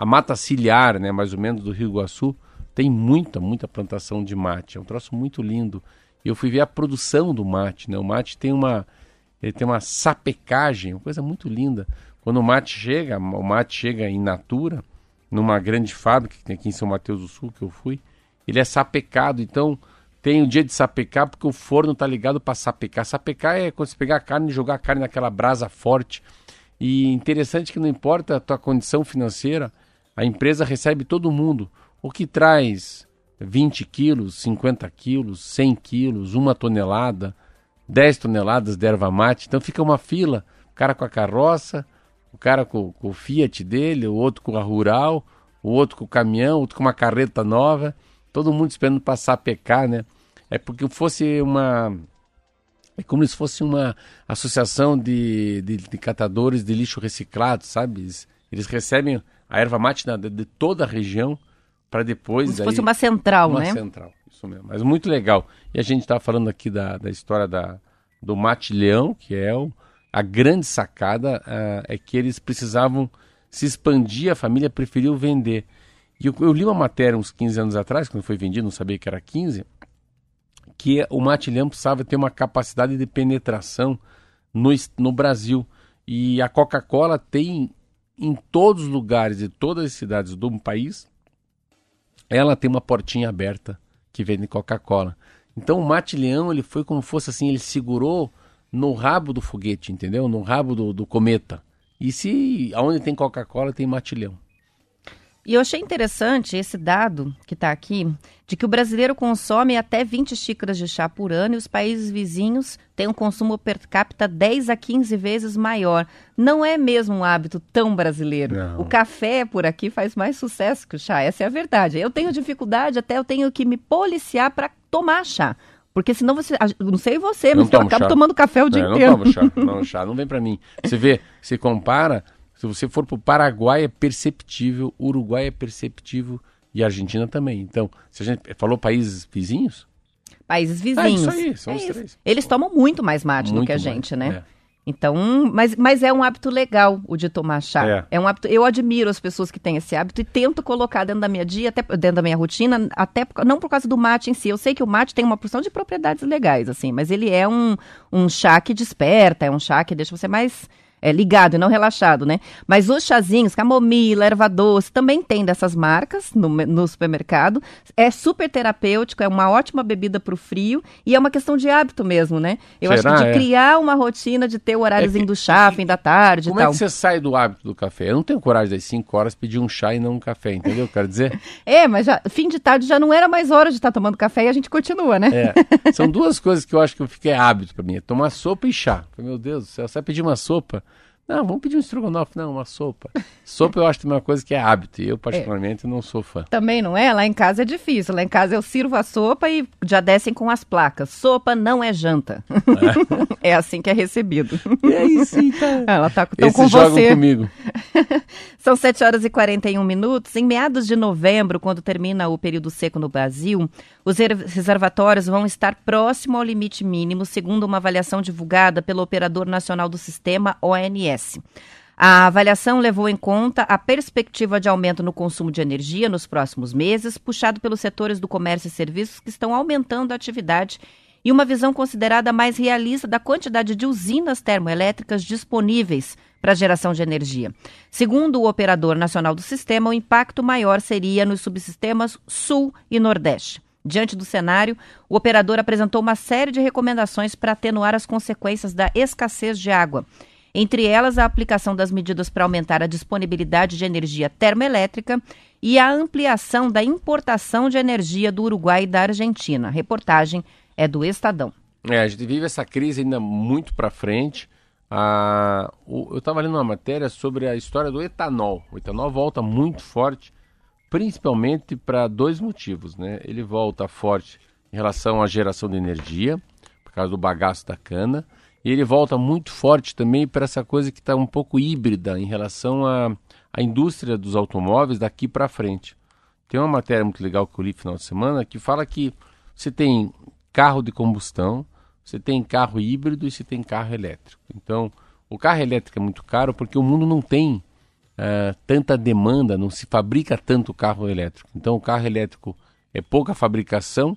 C: a mata ciliar, né, mais ou menos do Rio Iguaçu, tem muita, muita plantação de mate. É um troço muito lindo. Eu fui ver a produção do mate, né? O mate tem uma ele tem uma sapecagem, uma coisa muito linda. Quando o mate chega, o mate chega em natura, numa grande fábrica que tem aqui em São Mateus do Sul, que eu fui, ele é sapecado. Então, tem o dia de sapecar porque o forno tá ligado para sapecar. Sapecar é quando você pegar a carne e jogar a carne naquela brasa forte. E interessante que não importa a tua condição financeira, a empresa recebe todo mundo. O que traz 20 quilos, 50 quilos, 100 quilos, uma tonelada, 10 toneladas de erva mate. Então fica uma fila, o cara com a carroça, o cara com, com o Fiat dele, o outro com a Rural, o outro com o caminhão, o outro com uma carreta nova, todo mundo esperando passar a pecar, né? É porque fosse uma. É como se fosse uma associação de, de, de catadores de lixo reciclado, sabe? Eles, eles recebem a erva mate na- de, toda a região para depois.
B: Como se
C: aí-
B: fosse uma central,
C: uma
B: né?
C: central, isso mesmo. Mas muito legal. E a gente está falando aqui da, da história da, do Mate Leão, que é o, a grande sacada, ah, é que eles precisavam se expandir, a família preferiu vender. E eu, eu li uma matéria uns 15 anos atrás, quando foi vendido, não sabia que era 15, que o Mate Leão precisava ter uma capacidade de penetração no, no Brasil. E a Coca-Cola tem em todos os lugares de todas as cidades do país ela tem uma portinha aberta que vende Coca-Cola. Então o Mate Leão, ele foi como fosse assim, ele segurou no rabo do foguete, entendeu? No rabo do, do cometa. E se aonde tem Coca-Cola tem Mate Leão.
B: E eu achei interessante esse dado que está aqui, de que o brasileiro consome até 20 xícaras de chá por ano e os países vizinhos têm um consumo per capita 10 a 15 vezes maior. Não é mesmo um hábito tão brasileiro.
C: Não.
B: O café por aqui faz mais sucesso que o chá, essa é a verdade. Eu tenho dificuldade, até eu tenho que me policiar para tomar chá. Porque senão você. Não sei você, mas eu acabo
C: chá.
B: tomando café o dia
C: É,
B: inteiro.
C: não tomo chá, não, chá, não vem pra mim. Você vê, se compara, se você for pro Paraguai é perceptível, Uruguai é perceptível e Argentina também. Então, se a gente falou países vizinhos,
B: Países
C: Ah,
B: vizinhos.
C: isso aí, são
B: É
C: os
B: isso.
C: três.
B: Eles tomam muito mais mate do
C: muito
B: que a
C: mais,
B: gente, né?
C: é.
B: Então, mas, mas é um hábito legal o de tomar chá.
C: É.
B: um hábito. Eu admiro as pessoas que têm esse hábito e tento colocar dentro da minha dia, até dentro da minha rotina, até não por causa do mate em si. Eu sei que o mate tem uma porção de propriedades legais, assim, mas ele é um, um chá que desperta, é um chá que deixa você mais é, ligado e não relaxado, né? Mas os chazinhos, camomila, erva doce, também tem dessas marcas no, no supermercado. É super terapêutico, é uma ótima bebida para o frio e é uma questão de hábito mesmo, né? Eu
C: Será?
B: acho que de
C: É.
B: criar uma rotina de ter o horáriozinho
C: É
B: do chá, fim da tarde
C: Como
B: e
C: é
B: tal.
C: que você sai do hábito do café? Eu não tenho coragem das 5 horas pedir um chá e não um café, entendeu? Quero dizer,
B: É, mas já, fim de tarde já não era mais hora de estar tomando café e a gente continua, né?
C: é, são duas coisas que eu acho que fica é hábito pra mim, é tomar sopa e chá. Meu Deus do céu, você vai pedir uma sopa? Não, vamos pedir um estrogonofe, não, uma sopa. Sopa eu acho que é uma coisa que é hábito, e eu particularmente não sou fã.
B: Também não é? Lá em casa é difícil. Lá em casa eu sirvo a sopa e já descem com as placas. Sopa não é janta. É, assim que é recebido.
C: E aí sim, tá.
B: Ela tá tão
C: Esses
B: com
C: jogam
B: você.
C: comigo.
B: São 7 horas e 41 minutos. Em meados de novembro, quando termina o período seco no Brasil, os re- reservatórios vão estar próximo ao limite mínimo, segundo uma avaliação divulgada pelo Operador Nacional do Sistema, ONS. A avaliação levou em conta a perspectiva de aumento no consumo de energia nos próximos meses, puxado pelos setores do comércio e serviços que estão aumentando a atividade e uma visão considerada mais realista da quantidade de usinas termoelétricas disponíveis para geração de energia. Segundo o operador nacional do sistema, o impacto maior seria nos subsistemas Sul e Nordeste. Diante do cenário, o operador apresentou uma série de recomendações para atenuar as consequências da escassez de água. Entre elas, a aplicação das medidas para aumentar a disponibilidade de energia termoelétrica e a ampliação da importação de energia do Uruguai e da Argentina. A reportagem é do Estadão.
C: É, a gente vive essa crise ainda muito para frente. Ah, eu estava lendo uma matéria sobre a história do etanol. O etanol volta muito forte, principalmente para dois motivos. Né? Ele volta forte em relação à geração de energia, por causa do bagaço da cana, e ele volta muito forte também para essa coisa que está um pouco híbrida em relação à, à indústria dos automóveis daqui para frente. Tem uma matéria muito legal que eu li final de semana que fala que você tem carro de combustão, você tem carro híbrido e você tem carro elétrico. Então, o carro elétrico é muito caro porque o mundo não tem ah, tanta demanda, não se fabrica tanto carro elétrico. Então, o carro elétrico é pouca fabricação,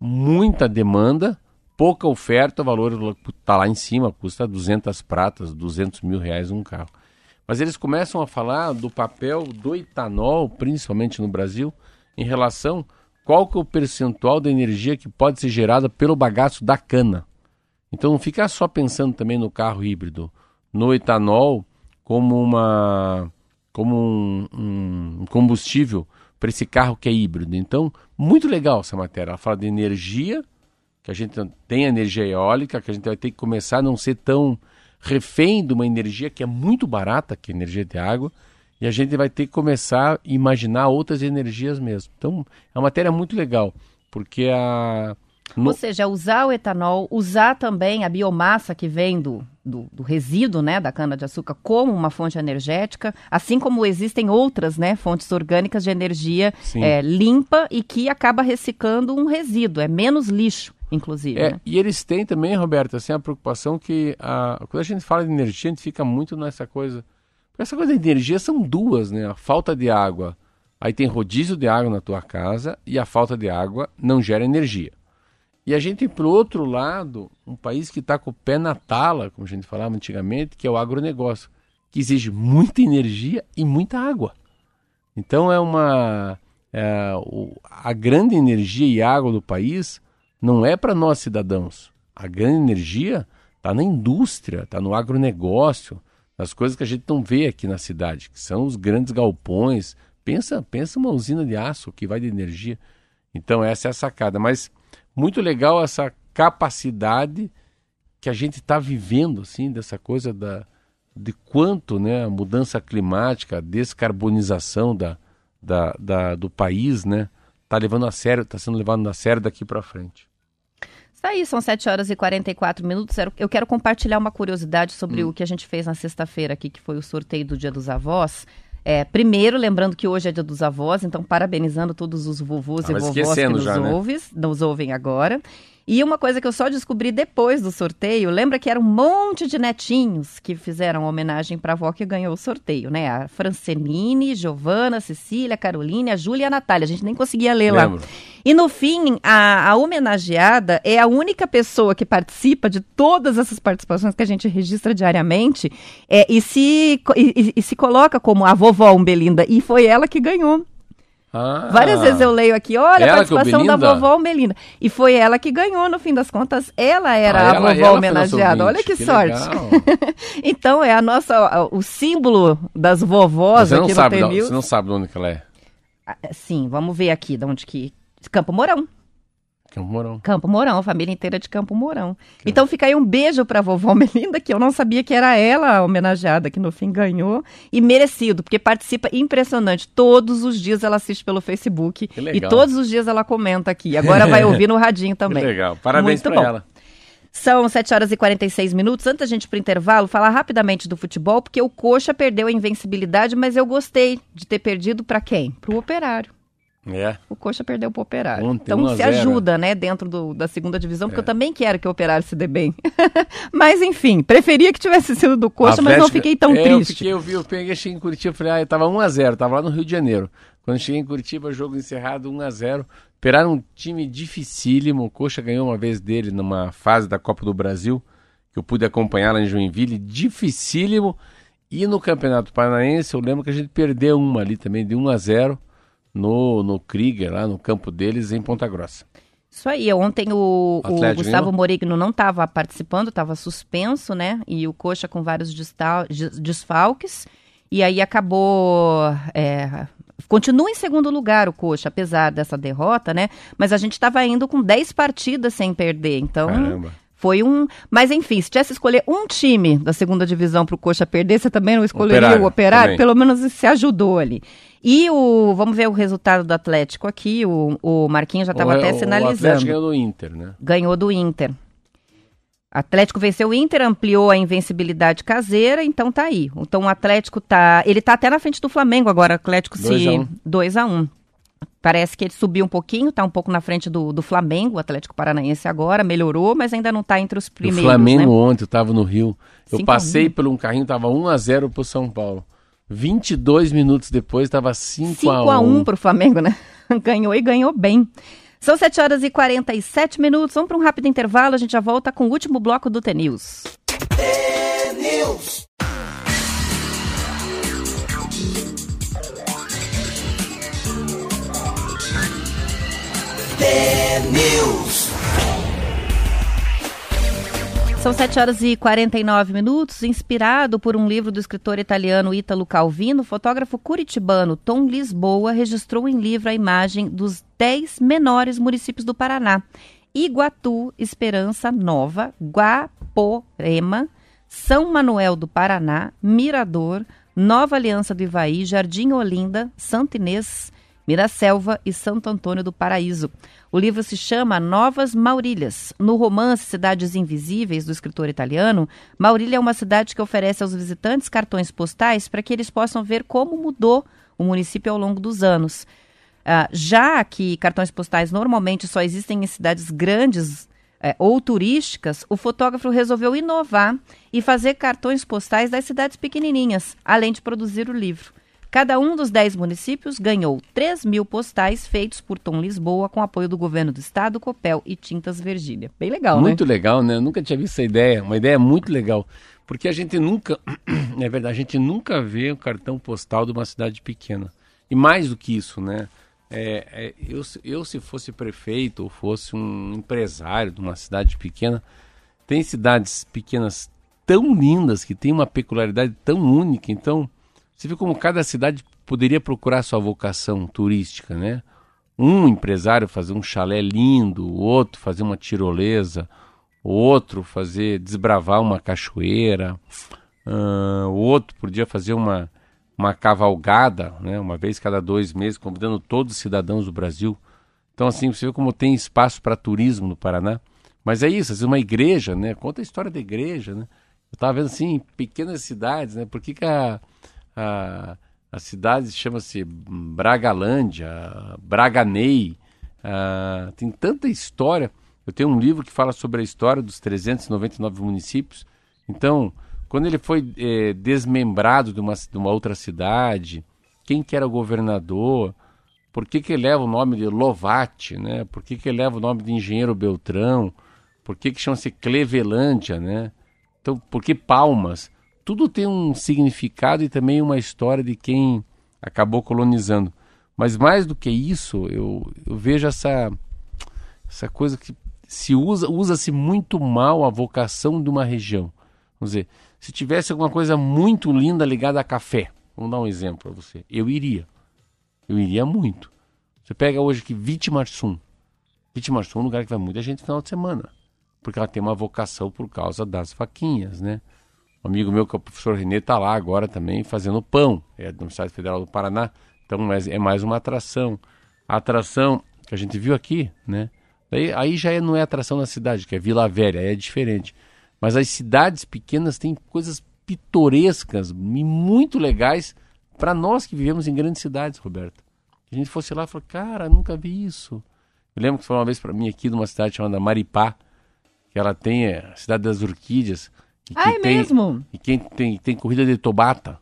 C: muita demanda, pouca oferta, o valor está lá em cima, custa 200 pratas, 200 mil reais um carro. Mas eles começam a falar do papel do etanol, principalmente no Brasil, em relação qual que é o percentual da energia que pode ser gerada pelo bagaço da cana. Então não fica só pensando também no carro híbrido, no etanol como uma como um, um combustível para esse carro que é híbrido. Então, muito legal essa matéria. Ela fala de energia, que a gente tem energia eólica, que a gente vai ter que começar a não ser tão refém de uma energia que é muito barata, que é energia de água, e a gente vai ter que começar a imaginar outras energias mesmo. Então, é uma matéria muito legal, porque a no-
B: Ou seja, usar o etanol, usar também a biomassa que vem do, do, do resíduo né, da cana-de-açúcar como uma fonte energética, assim como existem outras né, fontes orgânicas de energia é, limpa e que acaba reciclando um resíduo, é menos lixo, inclusive.
C: É,
B: né?
C: e eles têm também, Roberto, assim, a preocupação que a, quando a gente fala de energia, a gente fica muito nessa coisa. Porque essa coisa de energia são duas, né? A falta de água, aí tem rodízio de água na tua casa e a falta de água não gera energia. E a gente tem, por outro lado, um país que está com o pé na tala, como a gente falava antigamente, que é o agronegócio, que exige muita energia e muita água. Então é uma. é, a grande energia e água do país não é para nós cidadãos. A grande energia está na indústria, está no agronegócio, nas coisas que a gente não vê aqui na cidade, que são os grandes galpões. Pensa, pensa uma usina de aço que vai de energia. Então essa é a sacada. Mas muito legal essa capacidade que a gente está vivendo, assim, dessa coisa da, de quanto né, a mudança climática, a descarbonização da, da, da- do país, né, está levando a sério, está sendo levado a sério daqui para frente.
B: Isso aí, são 7 horas e 44 minutos. Eu- Eu quero compartilhar uma curiosidade sobre
C: Hum.
B: o que a gente fez na sexta-feira aqui, que foi o sorteio do Dia dos Avós. É, primeiro, lembrando que hoje é Dia dos Avós, então parabenizando todos os vovôs
C: Tava
B: e vovós que nos,
C: já, né?
B: ouves- nos ouvem agora. E uma coisa que eu só descobri depois do sorteio, lembra que era um monte de netinhos que fizeram homenagem para a avó que ganhou o sorteio, né? A Francenine, Giovana, Cecília, Caroline, a Júlia e a Natália. A gente nem conseguia ler
C: Lembro.
B: lá. E no fim, a, a homenageada é a única pessoa que participa de todas essas participações que a gente registra diariamente é, e, se, e, e- e se coloca como a vovó Umbelinda. E foi ela que ganhou.
C: Ah,
B: Várias vezes eu leio aqui, olha a
C: que é
B: participação da vovó Umbelinda. E foi ela que ganhou, no fim das contas. Ela era
C: Ah,
B: a
C: ela-
B: vovó
C: ela
B: homenageada. Olha
C: ouvinte,
B: que, sorte. então, é a nossa, o símbolo das vovós
C: Você não,
B: aqui no
C: sabe,
B: T-News.
C: você não sabe de onde que ela é.
B: Ah, Sim, vamos ver aqui de onde que. Campo Mourão.
C: Campo Mourão.
B: Campo Mourão, a família inteira de Campo Mourão. Então fica aí um beijo pra vovó Melinda, que eu não sabia que era ela a homenageada, que no fim ganhou. E merecido, porque participa impressionante. Todos os dias ela assiste pelo Facebook.
C: Que
B: E todos os dias ela comenta aqui. Agora vai ouvir no radinho
C: Que
B: também.
C: legal. Parabéns
B: bom.
C: ela.
B: São 7 horas e 46 minutos. Antes da gente ir pro intervalo, falar rapidamente do futebol, porque o Coxa perdeu a invencibilidade, mas eu gostei de ter perdido pra quem? Pro Operário.
C: É.
B: O Coxa perdeu pro Operário.
C: Ontem,
B: então
C: 1 a
B: se
C: 0.
B: ajuda, né, dentro do- da segunda divisão, porque
C: É.
B: eu também quero que o Operário se dê bem. mas enfim, preferia que tivesse sido do Coxa, mas não fiquei tão
C: é, Eu,
B: triste.
C: fiquei, eu, vi, eu peguei, cheguei em Curitiba, falei, ah, eu tava 1x0, tava lá no Rio de Janeiro. Quando eu cheguei em Curitiba, jogo encerrado 1x0. Operaram um time dificílimo. O Coxa ganhou uma vez dele numa fase da Copa do Brasil, que eu pude acompanhar lá em Joinville, dificílimo. E no Campeonato Paranaense, eu lembro que a gente perdeu uma ali também, de 1x0, no, no Krieger, lá no campo deles, em Ponta Grossa.
B: Isso aí, ontem o, o Gustavo
C: ganhou?
B: Morigno não estava participando, estava suspenso, né? E o Coxa com vários desfalques. E aí acabou. é, continua em segundo lugar o Coxa, apesar dessa derrota, né? Mas a gente estava indo com 10 partidas sem perder. Então.
C: Caramba.
B: Foi um. Mas enfim, se tivesse escolher um time da segunda divisão para o Coxa perder, você também não escolheria
C: Operário,
B: o Operário?
C: também.
B: Pelo menos se ajudou ali. E o. Vamos ver o resultado do Atlético aqui. O, o Marquinhos já estava até
C: O Atlético
B: sinalizando.
C: ganhou do Inter, né?
B: Ganhou do Inter. Atlético venceu o Inter, ampliou a invencibilidade caseira, então tá aí. Então o Atlético tá. Ele tá até na frente do Flamengo agora. O Atlético
C: Dois
B: se.
C: a um.
B: 2 a 1. Parece que ele subiu um pouquinho, tá um pouco na frente do, do Flamengo, o Atlético Paranaense agora, melhorou, mas ainda não tá entre os
C: O
B: primeiros.
C: Flamengo
B: né?
C: ontem, eu tava no Rio. Eu
B: Cinco a um.
C: passei por um carrinho, tava 1x0 pro São Paulo. 22 minutos depois, tava 5x1.
B: 5 a 1 pro Flamengo, né? ganhou e ganhou bem. São 7 horas e 47 minutos. Vamos para um rápido intervalo, a gente já volta com o último bloco do T-News.
A: News.
B: São 7 horas e 49 minutos. Inspirado por um livro do escritor italiano Ítalo Calvino, o fotógrafo curitibano Tom Lisboa registrou em livro a imagem dos 10 menores municípios do Paraná: Iguatu, Esperança Nova, Guaporema, São Manuel do Paraná, Mirador, Nova Aliança do Ivaí, Jardim Olinda, Santo Inês, Miraselva e Santo Antônio do Paraíso. O livro se chama Novas Maurílias. No romance Cidades Invisíveis, do escritor italiano, Maurília é uma cidade que oferece aos visitantes cartões postais para que eles possam ver como mudou o município ao longo dos anos. Ah, já que cartões postais normalmente só existem em cidades grandes eh, ou turísticas, o fotógrafo resolveu inovar e fazer cartões postais das cidades pequenininhas, além de produzir o livro. Cada um dos 10 municípios ganhou 3 mil postais feitos por Tom Lisboa com apoio do governo do estado, Copel e Tintas Virgília. Bem legal,
C: Muito
B: né?
C: legal, né? Eu nunca tinha visto essa ideia. Uma ideia muito legal. Porque a gente nunca, é verdade, a gente nunca vê o cartão postal de uma cidade pequena. E mais do que isso, né? É, é, eu, eu, se fosse prefeito ou fosse um empresário de uma cidade pequena, tem cidades pequenas tão lindas, que têm uma peculiaridade tão única. Então, você vê como cada cidade poderia procurar sua vocação turística, né? Um empresário fazer um chalé lindo, o outro fazer uma tirolesa, o outro fazer desbravar uma cachoeira, ah, o outro podia fazer uma, uma cavalgada, né? Uma vez cada dois meses, convidando todos os cidadãos do Brasil. Então, assim, você vê como tem espaço para turismo no Paraná. Mas é isso, vezes uma igreja, né? Conta a história da igreja, né? Eu estava vendo assim, pequenas cidades, né? Por que, que a, a, a cidade chama-se Bragalândia, Braganei? tem tanta história. Eu tenho um livro que fala sobre a história dos 399 municípios. Então, quando ele foi é, desmembrado de uma, de uma outra cidade, quem que era o governador, por que, que leva o nome de Lovati, né? Por que, que leva o nome de Engenheiro Beltrão? Por que, que chama-se Clevelândia, né? Então, por que Palmas? Tudo tem um significado e também uma história de quem acabou colonizando. Mas mais do que isso, eu, eu vejo essa, essa coisa que se usa, usa-se muito mal a vocação de uma região. Vamos dizer, se tivesse alguma coisa muito linda ligada a café, vamos dar um exemplo para você, eu iria. Eu iria muito. Você pega hoje que Vitimarsum. Vitimarsum é um lugar que vai muita gente no final de semana. Porque ela tem uma vocação por causa das faquinhas, né? Um amigo meu, que é o professor Renê, está lá agora também fazendo pão. É da Universidade Federal do Paraná. Então é mais uma atração. A atração que a gente viu aqui, né? Daí, aí já é, não é atração na cidade, que é Vila Velha, aí é diferente. Mas as cidades pequenas têm coisas pitorescas e muito legais para nós que vivemos em grandes cidades, Roberto. A gente fosse lá e falou, cara, nunca vi isso. Eu lembro que foi uma vez para mim aqui numa cidade chamada Maripá, que ela tem é, a cidade das orquídeas.
B: Ah, é
C: tem,
B: mesmo?
C: E quem tem, tem corrida de Tobata.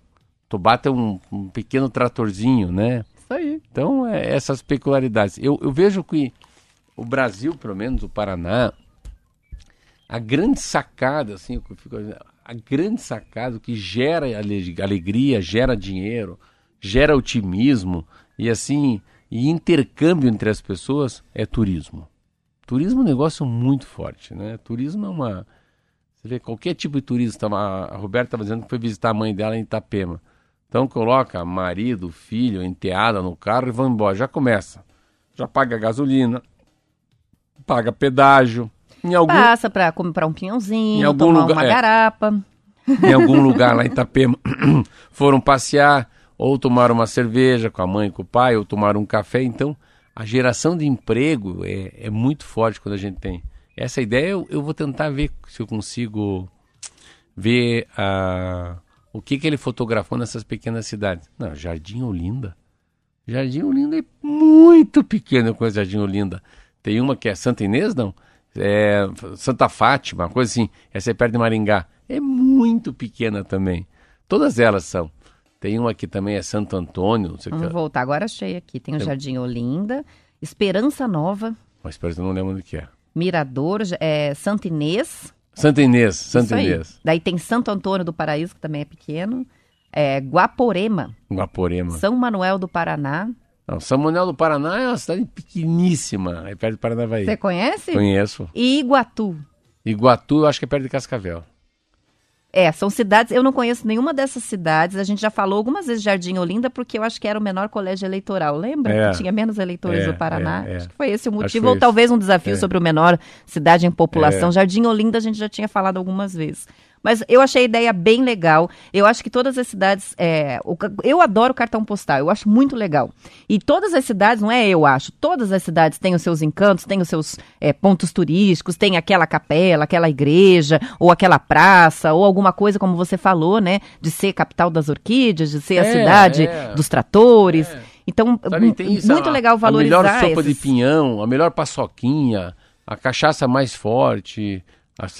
C: Tobata é um, um pequeno tratorzinho, né?
B: Isso aí.
C: Então, é, essas peculiaridades. Eu, eu vejo que o Brasil, pelo menos o Paraná, a grande sacada, assim, a grande sacada que gera alegria, gera dinheiro, gera otimismo e assim, e intercâmbio entre as pessoas é turismo. Turismo é um negócio muito forte, né? Turismo é uma. Você vê qualquer tipo de turismo. A Roberta estava dizendo que foi visitar a mãe dela em Itapema. Então coloca marido, filho, enteada no carro e vão embora. Já começa. Já paga gasolina, paga pedágio.
B: Em algum... Passa para comprar um pinhãozinho, em algum tomar lugar, uma é, garapa.
C: Em algum lugar lá em Itapema foram passear ou tomaram uma cerveja com a mãe, com o pai, ou tomaram um café. Então, a geração de emprego é, é muito forte quando a gente tem. Essa ideia eu, eu vou tentar ver se eu consigo ver uh, o que, que ele fotografou nessas pequenas cidades. Não, Jardim Olinda. Jardim Olinda é muito pequeno com Jardim Olinda. Tem uma que é Santa Inês, não? É Santa Fátima, uma coisa assim. Essa é perto de Maringá. É muito pequena também. Todas elas são. Tem uma que também é Santo Antônio.
B: Vamos que... voltar, agora achei aqui. Tem o Tem... Jardim Olinda, Esperança Nova.
C: Mas Esperança não lembro do que é.
B: Mirador, é, Santa Inês.
C: Santa Inês, Santa Inês.
B: Daí tem Santo Antônio do Paraíso, que também é pequeno. É, Guaporema.
C: Guaporema.
B: São Manuel do Paraná.
C: Não, São Manuel do Paraná é uma cidade pequeníssima, é perto de Paranavaí.
B: Você conhece?
C: Conheço.
B: E Iguatu?
C: Iguatu eu acho que é perto de Cascavel.
B: É, são cidades, eu não conheço nenhuma dessas cidades. A gente já falou algumas vezes Jardim Olinda, porque eu acho que era o menor colégio eleitoral. Lembra? É, que tinha menos eleitores é, do Paraná. É, é. acho que foi esse o motivo, ou talvez um desafio é. sobre o menor cidade em população. É. Jardim Olinda a gente já tinha falado algumas vezes. Mas eu achei a ideia bem legal. Eu acho que todas as cidades. É, eu adoro cartão postal, eu acho muito legal. E todas as cidades, não é eu acho, todas as cidades têm os seus encantos, têm os seus é, pontos turísticos, tem aquela capela, aquela igreja, ou aquela praça, ou alguma coisa, como você falou, né? De ser capital das orquídeas, de ser é, a cidade é. dos tratores. É. Então, Sabe, muito a, legal valorizar.
C: A melhor sopa esses... de pinhão, a melhor paçoquinha, a cachaça mais forte.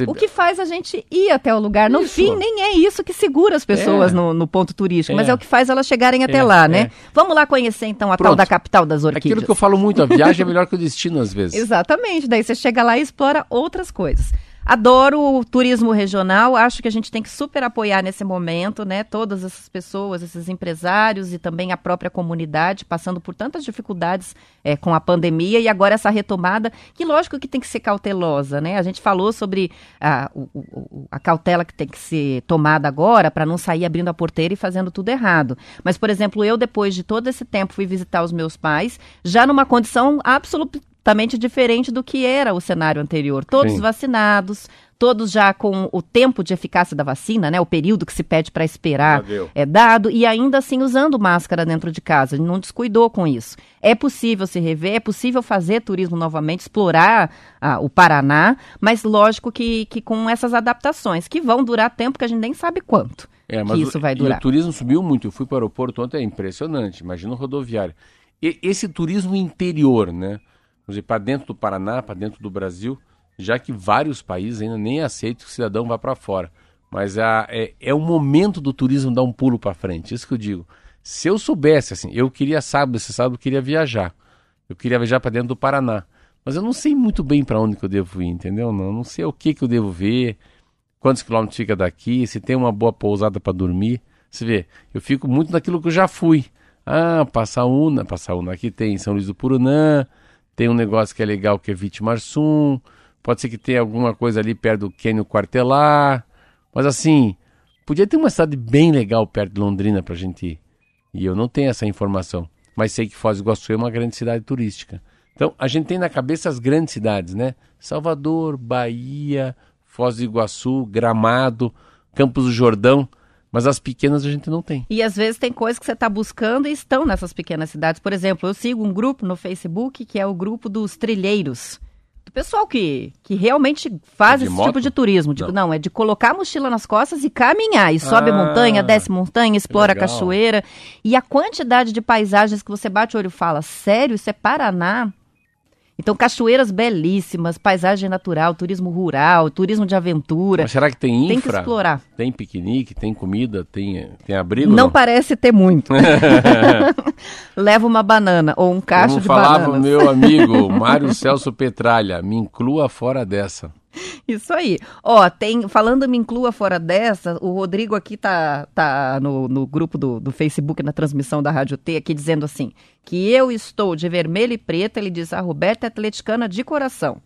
B: O que faz a gente ir até o lugar. No isso. fim, nem é isso que segura as pessoas é. no, no, ponto turístico, é. mas é o que faz elas chegarem até é. lá, né? É. Vamos lá conhecer então a Pronto. tal da capital das orquídeas.
C: Aquilo que eu falo muito, a viagem é melhor que o destino às vezes.
B: Exatamente, daí você chega lá e explora outras coisas. Adoro o turismo regional, acho que a gente tem que super apoiar nesse momento, né? Todas essas pessoas, esses empresários e também a própria comunidade passando por tantas dificuldades é, com a pandemia e agora essa retomada, que lógico que tem que ser cautelosa, né? A gente falou sobre a, o, o, a cautela que tem que ser tomada agora para não sair abrindo a porteira e fazendo tudo errado. Mas, por exemplo, eu, depois de todo esse tempo, fui visitar os meus pais, já numa condição absolutamente diferente do que era o cenário anterior. Todos Sim. vacinados, todos já com o tempo de eficácia da vacina, né? O período que se pede para esperar é dado e ainda assim usando máscara dentro de casa. Ele não descuidou com isso. É possível se rever, é possível fazer turismo novamente, explorar ah, o Paraná, mas lógico que, que com essas adaptações que vão durar tempo que a gente nem sabe quanto. É, que isso vai durar.
C: o turismo subiu muito. Eu fui para o aeroporto ontem, é impressionante. Imagina o rodoviário. E, esse turismo interior, né? Para dentro do Paraná, para dentro do Brasil, já que vários países ainda nem aceitam que o cidadão vá para fora. Mas a, é, é o momento do turismo dar um pulo para frente, isso que eu digo. Se eu soubesse, assim, eu queria sábado, esse sábado eu queria viajar. Eu queria viajar para dentro do Paraná. Mas eu não sei muito bem para onde que eu devo ir, entendeu? Não, não sei o que que eu devo ver, quantos quilômetros fica daqui, se tem uma boa pousada para dormir. Você vê, eu fico muito naquilo que eu já fui. Ah, Passaúna, Passaúna, aqui tem São Luís do Purunã, tem um negócio que é legal que é Vitimarsum, pode ser que tenha alguma coisa ali perto do Quênio Quartelar, mas assim, podia ter uma cidade bem legal perto de Londrina pra gente ir. E eu não tenho essa informação, mas sei que Foz do Iguaçu é uma grande cidade turística. Então, a gente tem na cabeça as grandes cidades, né? Salvador, Bahia, Foz do Iguaçu, Gramado, Campos do Jordão, mas as pequenas a gente não tem.
B: E às vezes tem coisas que você está buscando e estão nessas pequenas cidades. Por exemplo, eu sigo um grupo no Facebook que é o grupo dos trilheiros. Do pessoal que, que realmente faz
C: De
B: esse
C: moto?
B: tipo de turismo. Tipo,
C: Não.
B: não. é de colocar a mochila nas costas e caminhar. E sobe
C: Ah,
B: montanha, desce montanha, explora a cachoeira. E a quantidade de paisagens que você bate o olho e fala, sério, isso é Paraná? Então, cachoeiras belíssimas, paisagem natural, turismo rural, turismo de aventura.
C: Mas será que tem
B: Tem que
C: infra?
B: explorar.
C: Tem piquenique, tem comida, tem, tem abrigo?
B: Não parece ter muito. Leva uma banana ou um cacho
C: Vamos
B: de
C: falar pro
B: bananas.
C: meu amigo Mário Celso Petralha, me inclua fora dessa.
B: Isso aí. Ó, tem, falando me inclua fora dessa, o Rodrigo aqui tá, tá no, no grupo do, do Facebook, na transmissão da Rádio T, aqui dizendo assim, que eu estou de vermelho e preto, ele diz, a Roberta é atleticana de coração.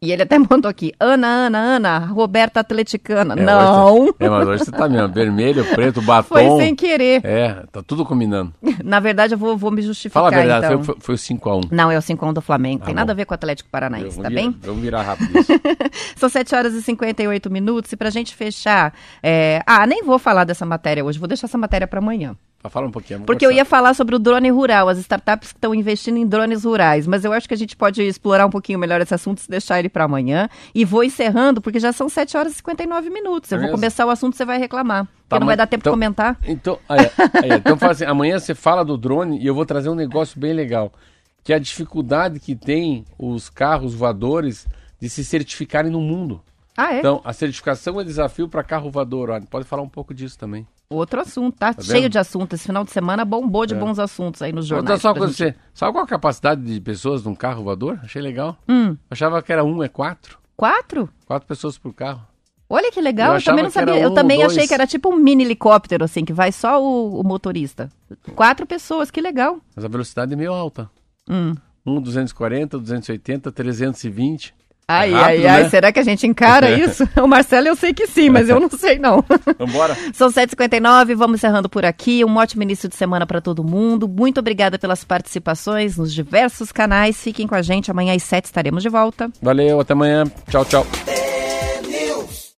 B: E ele até mandou aqui, Ana, Ana, Ana, Roberta atleticana.
C: É,
B: Não,
C: hoje- é, mas hoje você tá mesmo, vermelho, preto, batom.
B: foi sem querer.
C: É, tá tudo combinando.
B: Na verdade, eu vou, vou me justificar,
C: Fala a verdade,
B: então.
C: foi, foi, o 5x1.
B: Não, é o 5 do Flamengo,
C: Tá
B: tem
C: bom.
B: nada a ver com o Atlético Paranaense,
C: Vamos
B: tá
C: virar-
B: bem?
C: Vamos virar rápido isso.
B: São 7 horas e 58 minutos e pra gente fechar. é, Ah, nem vou falar dessa matéria hoje, vou deixar essa matéria pra amanhã.
C: Fala um pouquinho.
B: Porque eu
C: conversar.
B: ia falar sobre o drone rural, as startups que estão investindo em drones rurais, mas eu acho que a gente pode explorar um pouquinho melhor esse assunto se deixar ele pra amanhã. E vou encerrando, porque já são 7 horas e 59 minutos. Eu
C: É
B: vou
C: mesmo?
B: começar o assunto, você vai reclamar. Porque
C: Tá,
B: não vai dar tempo
C: então-
B: de comentar.
C: Então, aí, aí, então fala assim, amanhã você fala do drone e eu vou trazer um negócio bem legal, que é a dificuldade que tem os carros voadores de se certificarem no mundo.
B: Ah, é?
C: Então, a certificação é desafio para carro voador. Pode falar um pouco disso também.
B: Outro assunto, tá?
C: Tá
B: Cheio de assuntos. Esse final de semana bombou de
C: É.
B: bons assuntos aí nos jornais.
C: só coisa
B: gente-
C: você. Sabe qual a capacidade de pessoas num carro voador? Achei legal.
B: Hum,
C: Achava que era um, é quatro.
B: quatro?
C: Quatro pessoas por carro.
B: Olha que legal,
C: Eu
B: eu, também não sabia.
C: um
B: eu também
C: ou
B: achei
C: dois.
B: que era tipo um mini helicóptero, assim, que vai só o, o motorista. Quatro pessoas, que legal.
C: Mas a velocidade é meio alta.
B: Hum.
C: Um 240, 280, 320.
B: Ai,
C: É rápido,
B: ai, ai,
C: né?
B: será que a gente encara isso? O Marcelo eu sei que sim, mas eu não sei não.
C: Vambora.
B: São 7h59, vamos encerrando por aqui. Um ótimo início de semana para todo mundo. Muito obrigada pelas participações nos diversos canais. Fiquem com a gente, amanhã às 7 estaremos de volta.
C: Valeu, até amanhã. Tchau, tchau.